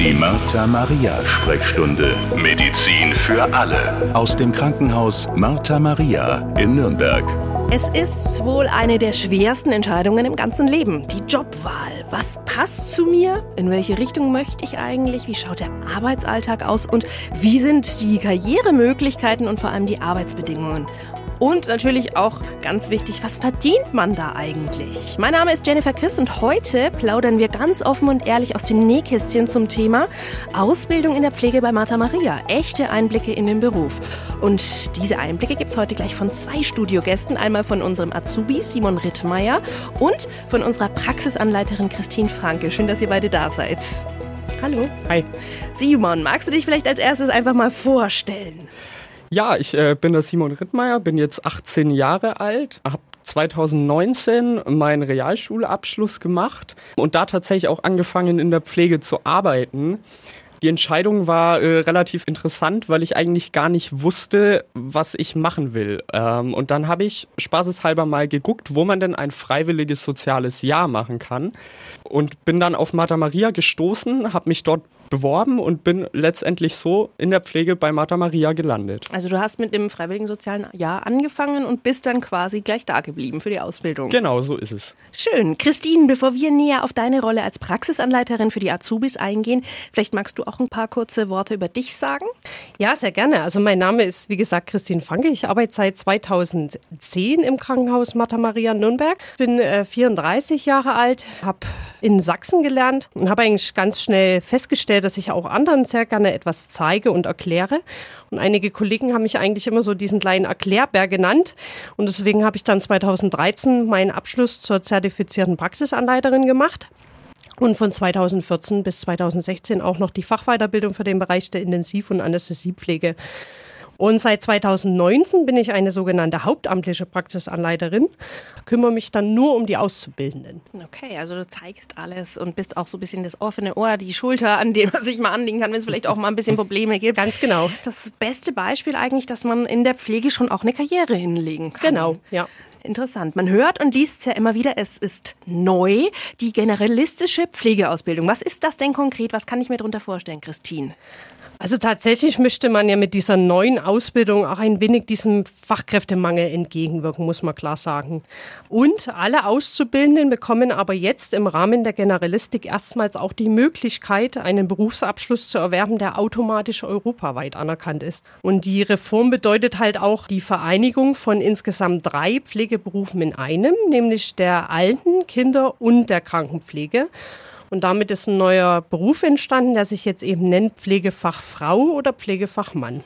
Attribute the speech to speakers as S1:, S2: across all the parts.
S1: Die Martha Maria Sprechstunde. Medizin für alle. Aus dem Krankenhaus Martha Maria in Nürnberg.
S2: Es ist wohl eine der schwersten Entscheidungen im ganzen Leben. Die Jobwahl. Was passt zu mir? In welche Richtung möchte ich eigentlich? Wie schaut der Arbeitsalltag aus? Und wie sind die Karrieremöglichkeiten und vor allem die Arbeitsbedingungen? Und natürlich auch ganz wichtig, was verdient man da eigentlich? Mein Name ist Jennifer Chris und heute plaudern wir ganz offen und ehrlich aus dem Nähkästchen zum Thema Ausbildung in der Pflege bei Martha Maria. Echte Einblicke in den Beruf. Und diese Einblicke gibt es heute gleich von zwei Studiogästen. Einmal von unserem Azubi Simon Rittmeier und von unserer Praxisanleiterin Christine Franke. Schön, dass ihr beide da seid. Hallo.
S3: Hi.
S2: Simon, magst du dich vielleicht als erstes einfach mal vorstellen?
S3: Ja, ich äh, bin der Simon Rittmeier, bin jetzt 18 Jahre alt, habe 2019 meinen Realschulabschluss gemacht und da tatsächlich auch angefangen in der Pflege zu arbeiten. Die Entscheidung war äh, relativ interessant, weil ich eigentlich gar nicht wusste, was ich machen will. Ähm, und dann habe ich spaßeshalber mal geguckt, wo man denn ein freiwilliges soziales Jahr machen kann. Und bin dann auf Martha Maria gestoßen, habe mich dort beworben und bin letztendlich so in der Pflege bei Martha Maria gelandet.
S2: Also du hast mit dem freiwilligen sozialen Jahr angefangen und bist dann quasi gleich da geblieben für die Ausbildung.
S3: Genau, so ist es.
S2: Schön. Christine, bevor wir näher auf deine Rolle als Praxisanleiterin für die Azubis eingehen, vielleicht magst du auch ein paar kurze Worte über dich sagen?
S4: Ja, sehr gerne. Also mein Name ist, wie gesagt, Christine Franke. Ich arbeite seit 2010 im Krankenhaus Martha Maria Nürnberg. Bin äh, 34 Jahre alt, habe in Sachsen gelernt und habe eigentlich ganz schnell festgestellt, dass ich auch anderen sehr gerne etwas zeige und erkläre. Und einige Kollegen haben mich eigentlich immer so diesen kleinen Erklärbär genannt. Und deswegen habe ich dann 2013 meinen Abschluss zur zertifizierten Praxisanleiterin gemacht. Und von 2014 bis 2016 auch noch die Fachweiterbildung für den Bereich der Intensiv- und Anästhesiepflege. Und seit 2019 bin ich eine sogenannte hauptamtliche Praxisanleiterin, kümmere mich dann nur um die Auszubildenden.
S2: Okay, also du zeigst alles und bist auch so ein bisschen das offene Ohr, die Schulter, an dem man sich mal anlegen kann, wenn es vielleicht auch mal ein bisschen Probleme gibt.
S4: Ganz genau.
S2: Das beste Beispiel eigentlich, dass man in der Pflege schon auch eine Karriere hinlegen kann.
S4: Genau, ja.
S2: Interessant. Man hört und liest es ja immer wieder, es ist neu, die generalistische Pflegeausbildung. Was ist das denn konkret? Was kann ich mir darunter vorstellen, Christine?
S4: Also tatsächlich möchte man ja mit dieser neuen Ausbildung auch ein wenig diesem Fachkräftemangel entgegenwirken, muss man klar sagen. Und alle Auszubildenden bekommen aber jetzt im Rahmen der Generalistik erstmals auch die Möglichkeit, einen Berufsabschluss zu erwerben, der automatisch europaweit anerkannt ist. Und die Reform bedeutet halt auch die Vereinigung von insgesamt drei Pflegeberufen in einem, nämlich der Alten-, Kinder- und der Krankenpflege. Und damit ist ein neuer Beruf entstanden, der sich jetzt eben nennt Pflegefachfrau oder Pflegefachmann.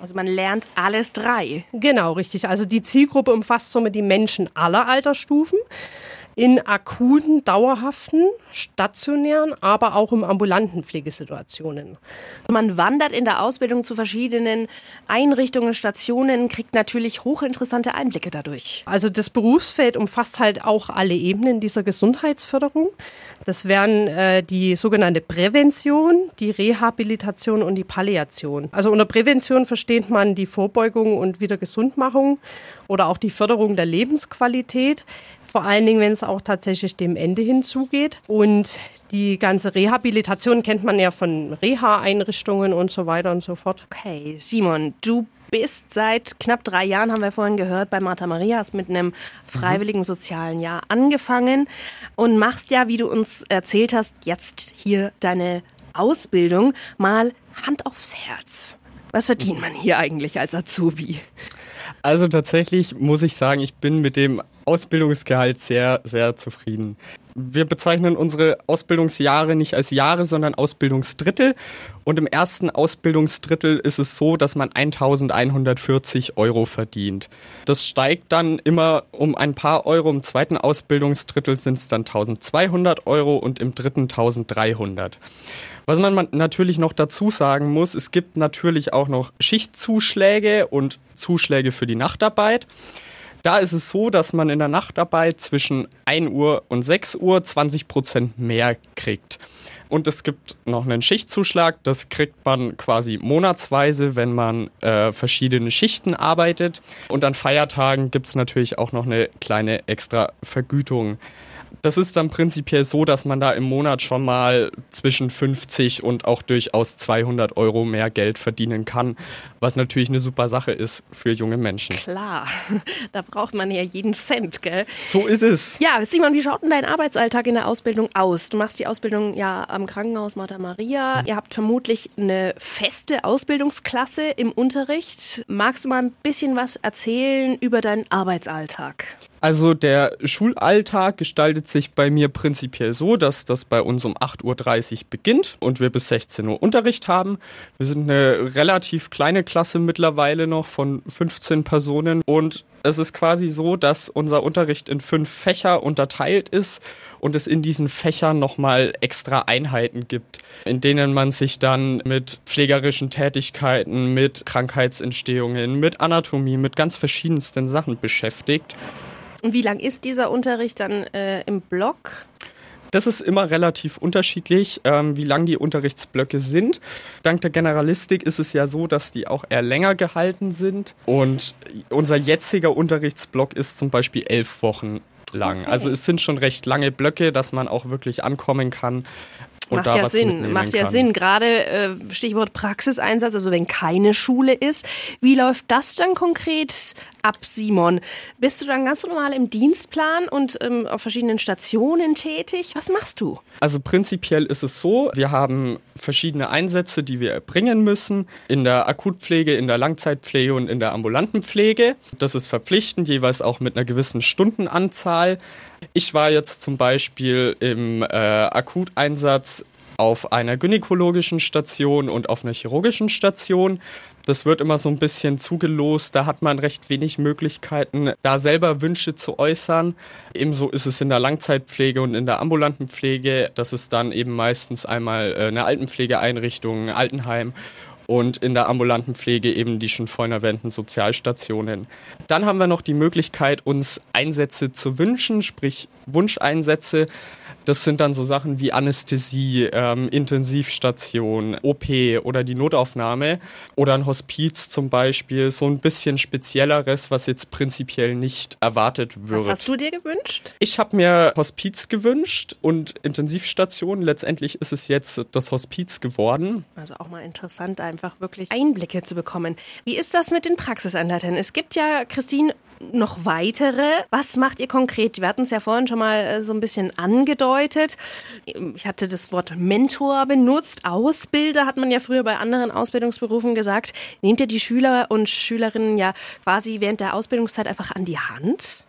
S2: Also man lernt alles drei.
S4: Genau, richtig. Also die Zielgruppe umfasst somit die Menschen aller Altersstufen in akuten, dauerhaften, stationären, aber auch im ambulanten Pflegesituationen.
S2: Man wandert in der Ausbildung zu verschiedenen Einrichtungen, Stationen, kriegt natürlich hochinteressante Einblicke dadurch.
S4: Also das Berufsfeld umfasst halt auch alle Ebenen dieser Gesundheitsförderung. Das wären äh, die sogenannte Prävention, die Rehabilitation und die Palliation. Also unter Prävention versteht man die Vorbeugung und Wiedergesundmachung oder auch die Förderung der Lebensqualität. Vor allen Dingen, wenn es auch tatsächlich dem Ende hinzugeht. Und die ganze Rehabilitation kennt man ja von Reha-Einrichtungen und so weiter und so fort.
S2: Okay, Simon, du bist seit knapp drei Jahren, haben wir vorhin gehört, bei Martha Maria, hast mit einem freiwilligen sozialen Jahr angefangen und machst ja, wie du uns erzählt hast, jetzt hier deine Ausbildung. Mal Hand aufs Herz. Was verdient man hier eigentlich als Azubi?
S3: Also tatsächlich muss ich sagen, ich bin mit dem Ausbildungsgehalt sehr, sehr zufrieden. Wir bezeichnen unsere Ausbildungsjahre nicht als Jahre, sondern Ausbildungsdrittel. Und im ersten Ausbildungsdrittel ist es so, dass man 1140 Euro verdient. Das steigt dann immer um ein paar Euro. Im zweiten Ausbildungsdrittel sind es dann 1200 Euro und im dritten 1300. Was man natürlich noch dazu sagen muss, es gibt natürlich auch noch Schichtzuschläge und Zuschläge für die Nachtarbeit. Da ist es so, dass man in der Nachtarbeit zwischen 1 Uhr und 6 Uhr 20 Prozent mehr kriegt. Und es gibt noch einen Schichtzuschlag, das kriegt man quasi monatsweise, wenn man äh, verschiedene Schichten arbeitet. Und an Feiertagen gibt es natürlich auch noch eine kleine extra Vergütung. Das ist dann prinzipiell so, dass man da im Monat schon mal zwischen 50 und auch durchaus 200 Euro mehr Geld verdienen kann, was natürlich eine super Sache ist für junge Menschen.
S2: Klar, da braucht man ja jeden Cent, gell?
S3: So ist es.
S2: Ja, Simon, wie schaut denn dein Arbeitsalltag in der Ausbildung aus? Du machst die Ausbildung ja am Krankenhaus Martha Maria. Ihr habt vermutlich eine feste Ausbildungsklasse im Unterricht. Magst du mal ein bisschen was erzählen über deinen Arbeitsalltag?
S3: Also der Schulalltag gestaltet sich bei mir prinzipiell so, dass das bei uns um 8.30 Uhr beginnt und wir bis 16 Uhr Unterricht haben. Wir sind eine relativ kleine Klasse mittlerweile noch von 15 Personen und es ist quasi so, dass unser Unterricht in fünf Fächer unterteilt ist und es in diesen Fächern nochmal extra Einheiten gibt, in denen man sich dann mit pflegerischen Tätigkeiten, mit Krankheitsentstehungen, mit Anatomie, mit ganz verschiedensten Sachen beschäftigt.
S2: Und wie lang ist dieser Unterricht dann äh, im Block?
S3: Das ist immer relativ unterschiedlich, ähm, wie lang die Unterrichtsblöcke sind. Dank der Generalistik ist es ja so, dass die auch eher länger gehalten sind. Und unser jetziger Unterrichtsblock ist zum Beispiel elf Wochen lang. Okay. Also es sind schon recht lange Blöcke, dass man auch wirklich ankommen kann.
S2: Macht ja Sinn, macht ja kann. Sinn. Gerade äh, Stichwort Praxiseinsatz, also wenn keine Schule ist. Wie läuft das dann konkret ab, Simon? Bist du dann ganz normal im Dienstplan und ähm, auf verschiedenen Stationen tätig? Was machst du?
S3: Also prinzipiell ist es so, wir haben verschiedene Einsätze, die wir erbringen müssen. In der Akutpflege, in der Langzeitpflege und in der ambulanten Pflege. Das ist verpflichtend, jeweils auch mit einer gewissen Stundenanzahl. Ich war jetzt zum Beispiel im äh, Akuteinsatz auf einer gynäkologischen Station und auf einer chirurgischen Station. Das wird immer so ein bisschen zugelost. Da hat man recht wenig Möglichkeiten, da selber Wünsche zu äußern. Ebenso ist es in der Langzeitpflege und in der ambulanten Pflege. Das ist dann eben meistens einmal äh, eine Altenpflegeeinrichtung, ein Altenheim und in der ambulanten Pflege eben die schon vorhin erwähnten Sozialstationen. Dann haben wir noch die Möglichkeit, uns Einsätze zu wünschen, sprich Wunscheinsätze. Das sind dann so Sachen wie Anästhesie, ähm, Intensivstation, OP oder die Notaufnahme oder ein Hospiz zum Beispiel. So ein bisschen spezielleres, was jetzt prinzipiell nicht erwartet wird.
S2: Was hast du dir gewünscht?
S3: Ich habe mir Hospiz gewünscht und Intensivstation. Letztendlich ist es jetzt das Hospiz geworden.
S2: Also auch mal interessant, einfach wirklich Einblicke zu bekommen. Wie ist das mit den Praxisanleitern? Es gibt ja, Christine, noch weitere. Was macht ihr konkret? Wir hatten es ja vorhin schon mal äh, so ein bisschen angedeutet. Ich hatte das Wort Mentor benutzt. Ausbilder hat man ja früher bei anderen Ausbildungsberufen gesagt. Nehmt ihr die Schüler und Schülerinnen ja quasi während der Ausbildungszeit einfach an die Hand?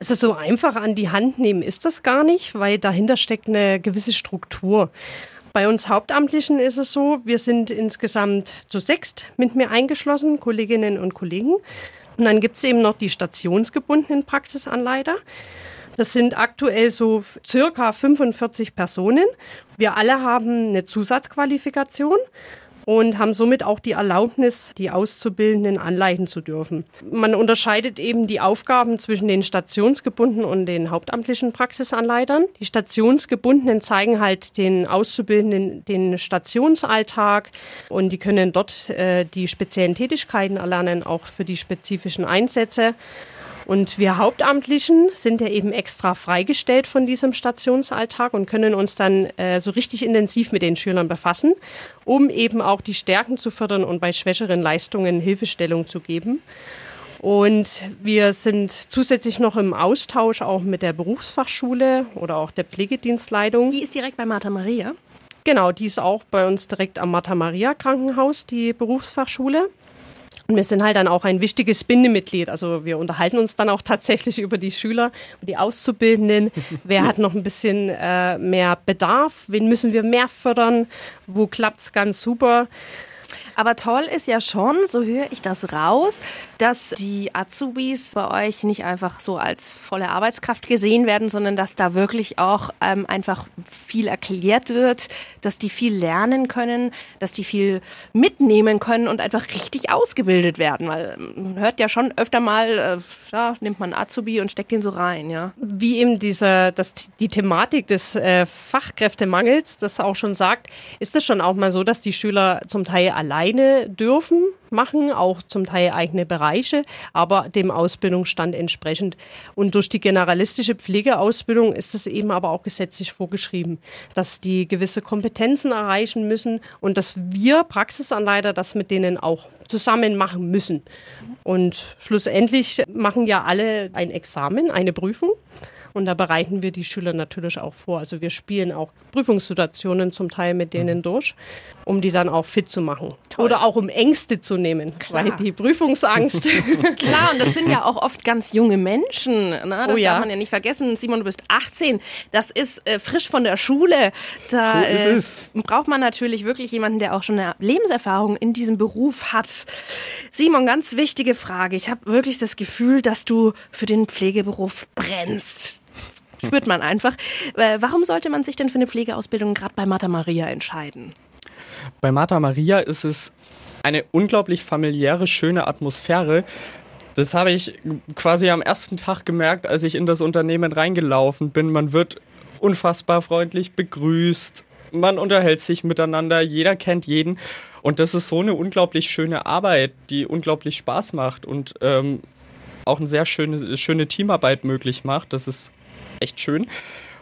S4: Also so einfach an die Hand nehmen ist das gar nicht, weil dahinter steckt eine gewisse Struktur. Bei uns Hauptamtlichen ist es so, wir sind insgesamt zu sechst mit mir eingeschlossen, Kolleginnen und Kollegen. Und dann gibt es eben noch die stationsgebundenen Praxisanleiter. Das sind aktuell so circa 45 Personen. Wir alle haben eine Zusatzqualifikation und haben somit auch die Erlaubnis, die Auszubildenden anleiten zu dürfen. Man unterscheidet eben die Aufgaben zwischen den stationsgebundenen und den hauptamtlichen Praxisanleitern. Die stationsgebundenen zeigen halt den Auszubildenden den Stationsalltag und die können dort äh, die speziellen Tätigkeiten erlernen, auch für die spezifischen Einsätze. Und wir Hauptamtlichen sind ja eben extra freigestellt von diesem Stationsalltag und können uns dann äh, so richtig intensiv mit den Schülern befassen, um eben auch die Stärken zu fördern und bei schwächeren Leistungen Hilfestellung zu geben. Und wir sind zusätzlich noch im Austausch auch mit der Berufsfachschule oder auch der Pflegedienstleitung.
S2: Die ist direkt bei Martha Maria?
S4: Genau, die ist auch bei uns direkt am Martha Maria Krankenhaus, die Berufsfachschule. Und wir sind halt dann auch ein wichtiges Bindemitglied. Also wir unterhalten uns dann auch tatsächlich über die Schüler, über die Auszubildenden. Wer hat noch ein bisschen äh, mehr Bedarf? Wen müssen wir mehr fördern? Wo klappt es ganz super?
S2: Aber toll ist ja schon, so höre ich das raus, dass die Azubis bei euch nicht einfach so als volle Arbeitskraft gesehen werden, sondern dass da wirklich auch ähm, einfach viel erklärt wird, dass die viel lernen können, dass die viel mitnehmen können und einfach richtig ausgebildet werden. Weil man hört ja schon öfter mal, äh, ja, nimmt man Azubi und steckt den so rein, ja.
S4: Wie eben diese, das, die Thematik des äh, Fachkräftemangels das auch schon sagt, ist es schon auch mal so, dass die Schüler zum Teil allein alleine dürfen machen, auch zum Teil eigene Bereiche, aber dem Ausbildungsstand entsprechend. Und durch die generalistische Pflegeausbildung ist es eben aber auch gesetzlich vorgeschrieben, dass die gewisse Kompetenzen erreichen müssen und dass wir Praxisanleiter das mit denen auch zusammen machen müssen. Und schlussendlich machen ja alle ein Examen, eine Prüfung. Und da bereiten wir die Schüler natürlich auch vor. Also wir spielen auch Prüfungssituationen zum Teil mit denen mhm. durch, um die dann auch fit zu machen. Toll. Oder auch um Ängste zu nehmen, Klar. weil die Prüfungsangst.
S2: Klar, und das sind ja auch oft ganz junge Menschen. Ne? Das oh, ja. darf man ja nicht vergessen. Simon, du bist 18. Das ist äh, frisch von der Schule. Da so äh, braucht man natürlich wirklich jemanden, der auch schon eine Lebenserfahrung in diesem Beruf hat. Simon, ganz wichtige Frage. Ich habe wirklich das Gefühl, dass du für den Pflegeberuf brennst spürt man einfach. Äh, warum sollte man sich denn für eine Pflegeausbildung gerade bei Martha Maria entscheiden?
S3: Bei Martha Maria ist es eine unglaublich familiäre, schöne Atmosphäre. Das habe ich quasi am ersten Tag gemerkt, als ich in das Unternehmen reingelaufen bin. Man wird unfassbar freundlich begrüßt, man unterhält sich miteinander, jeder kennt jeden. Und das ist so eine unglaublich schöne Arbeit, die unglaublich Spaß macht und ähm, auch eine sehr schöne, schöne Teamarbeit möglich macht. Das ist echt schön.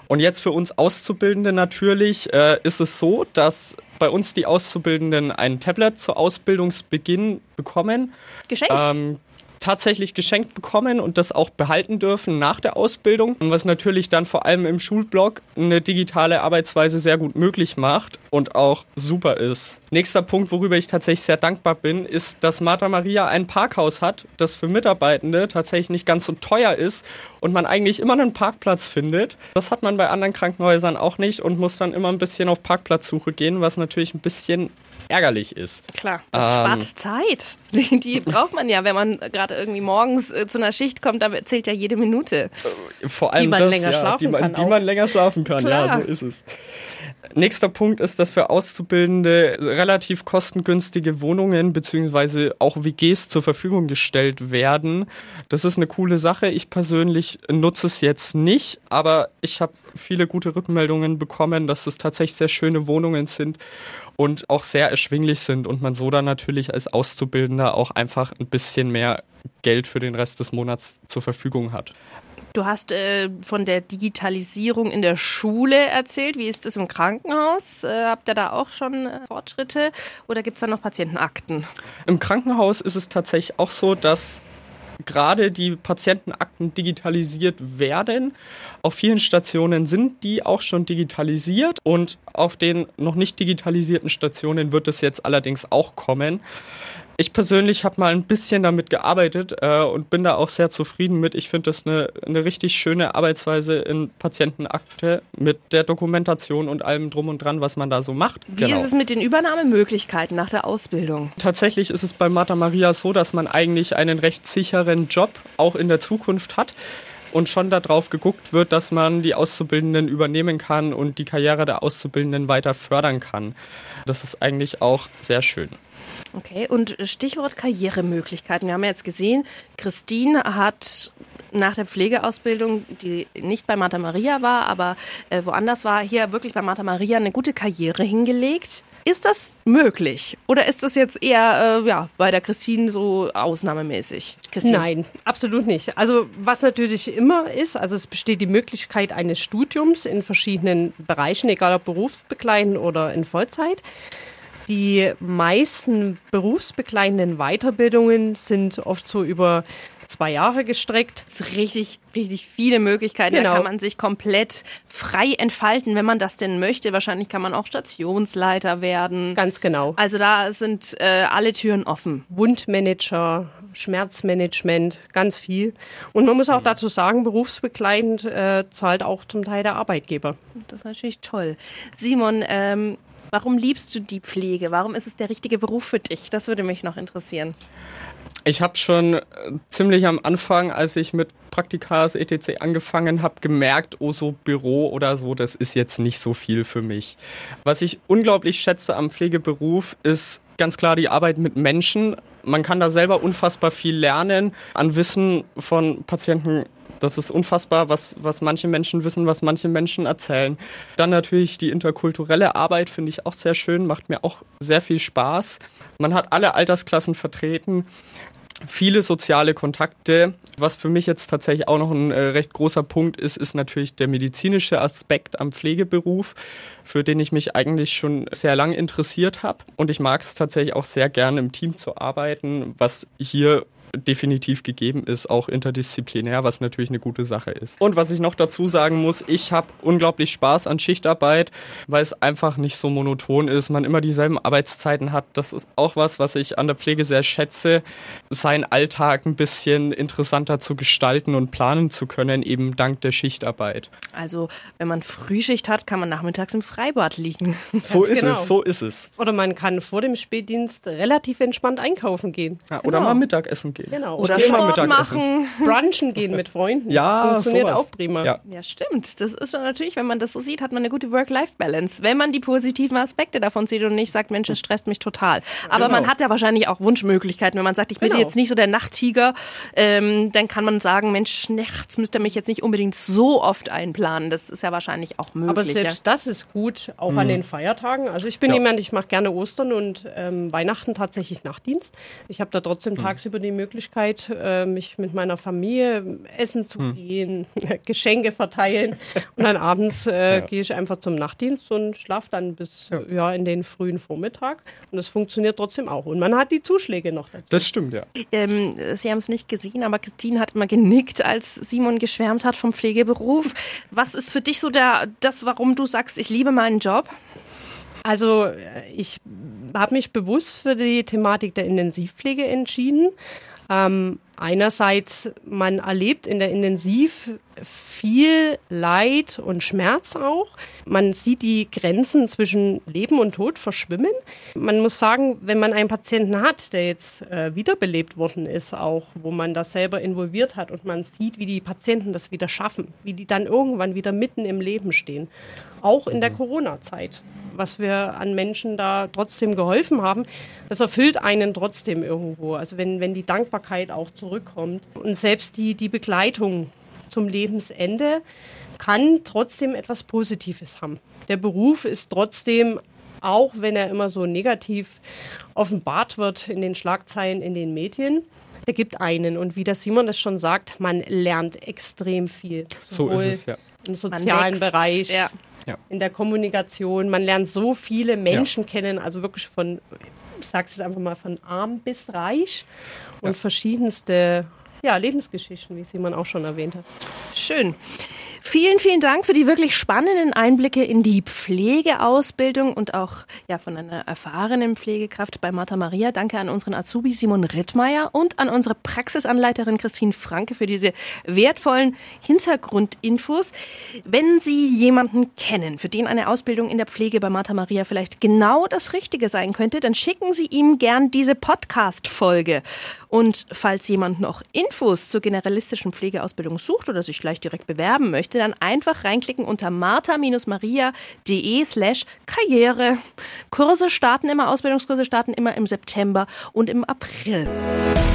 S3: Und jetzt für uns Auszubildende natürlich äh, ist es so, dass bei uns die Auszubildenden ein Tablet zu Ausbildungsbeginn bekommen.
S2: Geschenkt? Ähm,
S3: tatsächlich geschenkt bekommen und das auch behalten dürfen nach der Ausbildung, was natürlich dann vor allem im Schulblock eine digitale Arbeitsweise sehr gut möglich macht und auch super ist. Nächster Punkt, worüber ich tatsächlich sehr dankbar bin, ist, dass Martha Maria ein Parkhaus hat, das für Mitarbeitende tatsächlich nicht ganz so teuer ist und man eigentlich immer einen Parkplatz findet. Das hat man bei anderen Krankenhäusern auch nicht und muss dann immer ein bisschen auf Parkplatzsuche gehen, was natürlich ein bisschen ärgerlich ist.
S2: Klar, das ähm, spart Zeit. Die, die, braucht man ja, wenn man gerade irgendwie morgens äh, zu einer Schicht kommt, da zählt ja jede Minute.
S3: Äh, vor allem
S2: die man
S3: das,
S2: länger
S3: ja,
S2: schlafen
S3: die man,
S2: kann.
S3: Die man länger schlafen kann, Klar. ja, so ist es. Nächster Punkt ist, dass für Auszubildende relativ kostengünstige Wohnungen bzw. auch WGs zur Verfügung gestellt werden. Das ist eine coole Sache. Ich persönlich nutze es jetzt nicht, aber ich habe viele gute Rückmeldungen bekommen, dass es tatsächlich sehr schöne Wohnungen sind und auch sehr erschwinglich sind und man so dann natürlich als Auszubildender auch einfach ein bisschen mehr Geld für den Rest des Monats zur Verfügung hat.
S2: Du hast äh, von der Digitalisierung in der Schule erzählt. Wie ist es im Krankenhaus? Äh, habt ihr da auch schon äh, Fortschritte oder gibt es da noch Patientenakten?
S3: Im Krankenhaus ist es tatsächlich auch so, dass gerade die Patientenakten digitalisiert werden. Auf vielen Stationen sind die auch schon digitalisiert und auf den noch nicht digitalisierten Stationen wird es jetzt allerdings auch kommen. Ich persönlich habe mal ein bisschen damit gearbeitet äh, und bin da auch sehr zufrieden mit. Ich finde das eine, eine richtig schöne Arbeitsweise in Patientenakte mit der Dokumentation und allem drum und dran, was man da so macht.
S2: Wie genau. ist es mit den Übernahmemöglichkeiten nach der Ausbildung?
S3: Tatsächlich ist es bei Martha Maria so, dass man eigentlich einen recht sicheren Job auch in der Zukunft hat und schon darauf geguckt wird, dass man die Auszubildenden übernehmen kann und die Karriere der Auszubildenden weiter fördern kann. Das ist eigentlich auch sehr schön.
S2: Okay, und Stichwort Karrieremöglichkeiten. Wir haben ja jetzt gesehen, Christine hat nach der Pflegeausbildung, die nicht bei Martha Maria war, aber äh, woanders war, hier wirklich bei Martha Maria eine gute Karriere hingelegt. Ist das möglich? Oder ist das jetzt eher äh, ja, bei der Christine so ausnahmemäßig?
S4: Christine? Nein, absolut nicht. Also was natürlich immer ist, also es besteht die Möglichkeit eines Studiums in verschiedenen Bereichen, egal ob berufsbegleitend oder in Vollzeit. Die meisten berufsbegleitenden Weiterbildungen sind oft so über zwei Jahre gestreckt.
S2: Das ist richtig, richtig viele Möglichkeiten. Genau. Da kann man sich komplett frei entfalten, wenn man das denn möchte. Wahrscheinlich kann man auch Stationsleiter werden.
S4: Ganz genau.
S2: Also da sind äh, alle Türen offen.
S4: Wundmanager, Schmerzmanagement, ganz viel. Und man muss auch dazu sagen, berufsbegleitend äh, zahlt auch zum Teil der Arbeitgeber.
S2: Das ist natürlich toll. Simon, ähm, Warum liebst du die Pflege? Warum ist es der richtige Beruf für dich? Das würde mich noch interessieren.
S3: Ich habe schon äh, ziemlich am Anfang, als ich mit Praktikas etc. angefangen habe, gemerkt, oh so Büro oder so, das ist jetzt nicht so viel für mich. Was ich unglaublich schätze am Pflegeberuf ist ganz klar die Arbeit mit Menschen. Man kann da selber unfassbar viel lernen an Wissen von Patienten Das ist unfassbar, was, was manche Menschen wissen, was manche Menschen erzählen. Dann natürlich die interkulturelle Arbeit finde ich auch sehr schön, macht mir auch sehr viel Spaß. Man hat alle Altersklassen vertreten viele soziale Kontakte. Was für mich jetzt tatsächlich auch noch ein äh, recht großer Punkt ist, ist natürlich der medizinische Aspekt am Pflegeberuf, für den ich mich eigentlich schon sehr lange interessiert habe. Und ich mag es tatsächlich auch sehr gerne im Team zu arbeiten, was hier definitiv gegeben ist, auch interdisziplinär, was natürlich eine gute Sache ist. Und was ich noch dazu sagen muss, ich habe unglaublich Spaß an Schichtarbeit, weil es einfach nicht so monoton ist, man immer dieselben Arbeitszeiten hat. Das ist auch was, was ich an der Pflege sehr schätze, seinen Alltag ein bisschen interessanter zu gestalten und planen zu können, eben dank der Schichtarbeit.
S2: Also, wenn man Frühschicht hat, kann man nachmittags im Freibad liegen.
S3: So ist genau. es, so ist es.
S4: Oder man kann vor dem Spätdienst relativ entspannt einkaufen gehen.
S3: Ja, oder genau. mal Mittagessen gehen.
S2: Genau. Oder Sport machen.
S4: Brunchen gehen mit Freunden.
S3: Ja,
S4: Funktioniert sowas. auch prima.
S2: Ja. ja, stimmt. Das ist natürlich, wenn man das so sieht, hat man eine gute Work-Life-Balance. Wenn man die positiven Aspekte davon sieht und nicht sagt, Mensch, es stresst mich total. Aber genau. man hat ja wahrscheinlich auch Wunschmöglichkeiten. Wenn man sagt, ich bin genau. jetzt nicht so der Nachttiger, ähm, dann kann man sagen, Mensch, nachts müsste mich jetzt nicht unbedingt so oft einplanen. Das ist ja wahrscheinlich auch möglich.
S4: Aber selbst das ist gut, auch mhm. an den Feiertagen. Also ich bin ja. jemand, ich mache gerne Ostern und ähm, Weihnachten tatsächlich Nachtdienst. Ich habe da trotzdem mhm. tagsüber die Möglichkeit, äh, mich mit meiner Familie essen zu hm. gehen, Geschenke verteilen und dann abends äh, ja. gehe ich einfach zum Nachtdienst und schlafe dann bis ja. ja. in den frühen Vormittag und es funktioniert trotzdem auch und man hat die Zuschläge noch dazu.
S3: Das stimmt, ja.
S2: Ähm, Sie haben es nicht gesehen, aber Christine hat immer genickt, als Simon geschwärmt hat vom Pflegeberuf. Was ist für dich so der, das, warum du sagst, ich liebe meinen Job?
S4: Also äh, ich habe mich bewusst für die Thematik der Intensivpflege entschieden. Ähm, einerseits, man erlebt in der Intensiv viel Leid und Schmerz auch. Man sieht die Grenzen zwischen Leben und Tod verschwimmen. Man muss sagen, wenn man einen Patienten hat, der jetzt äh, wiederbelebt worden ist, auch wo man das selber involviert hat und man sieht, wie die Patienten das wieder schaffen, wie die dann irgendwann wieder mitten im Leben stehen, auch in der mhm. Corona-Zeit was wir an Menschen da trotzdem geholfen haben, das erfüllt einen trotzdem irgendwo. Also wenn, wenn die Dankbarkeit auch zurückkommt. Und selbst die, die Begleitung zum Lebensende kann trotzdem etwas Positives haben. Der Beruf ist trotzdem, auch wenn er immer so negativ offenbart wird in den Schlagzeilen, in den Medien, der gibt einen. Und wie der Simon das schon sagt, man lernt extrem viel.
S3: So ist es, ja.
S4: Im sozialen Bereich. Ja ja. in der Kommunikation. Man lernt so viele Menschen ja. kennen, also wirklich von, ich sage es einfach mal, von arm bis reich und ja. verschiedenste ja, Lebensgeschichten, wie Simon auch schon erwähnt hat.
S2: Schön. Vielen, vielen Dank für die wirklich spannenden Einblicke in die Pflegeausbildung und auch ja, von einer erfahrenen Pflegekraft bei Martha Maria. Danke an unseren Azubi Simon Rittmeier und an unsere Praxisanleiterin Christine Franke für diese wertvollen Hintergrundinfos. Wenn Sie jemanden kennen, für den eine Ausbildung in der Pflege bei Martha Maria vielleicht genau das Richtige sein könnte, dann schicken Sie ihm gern diese Podcast-Folge. Und falls jemand noch Infos zur generalistischen Pflegeausbildung sucht oder sich gleich direkt bewerben möchte, dann einfach reinklicken unter martha-maria.de slash Karriere. Kurse starten immer, Ausbildungskurse starten immer im September und im April.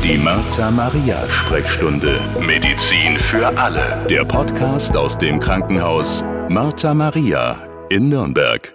S1: Die Martha Maria Sprechstunde. Medizin für alle. Der Podcast aus dem Krankenhaus Martha Maria in Nürnberg.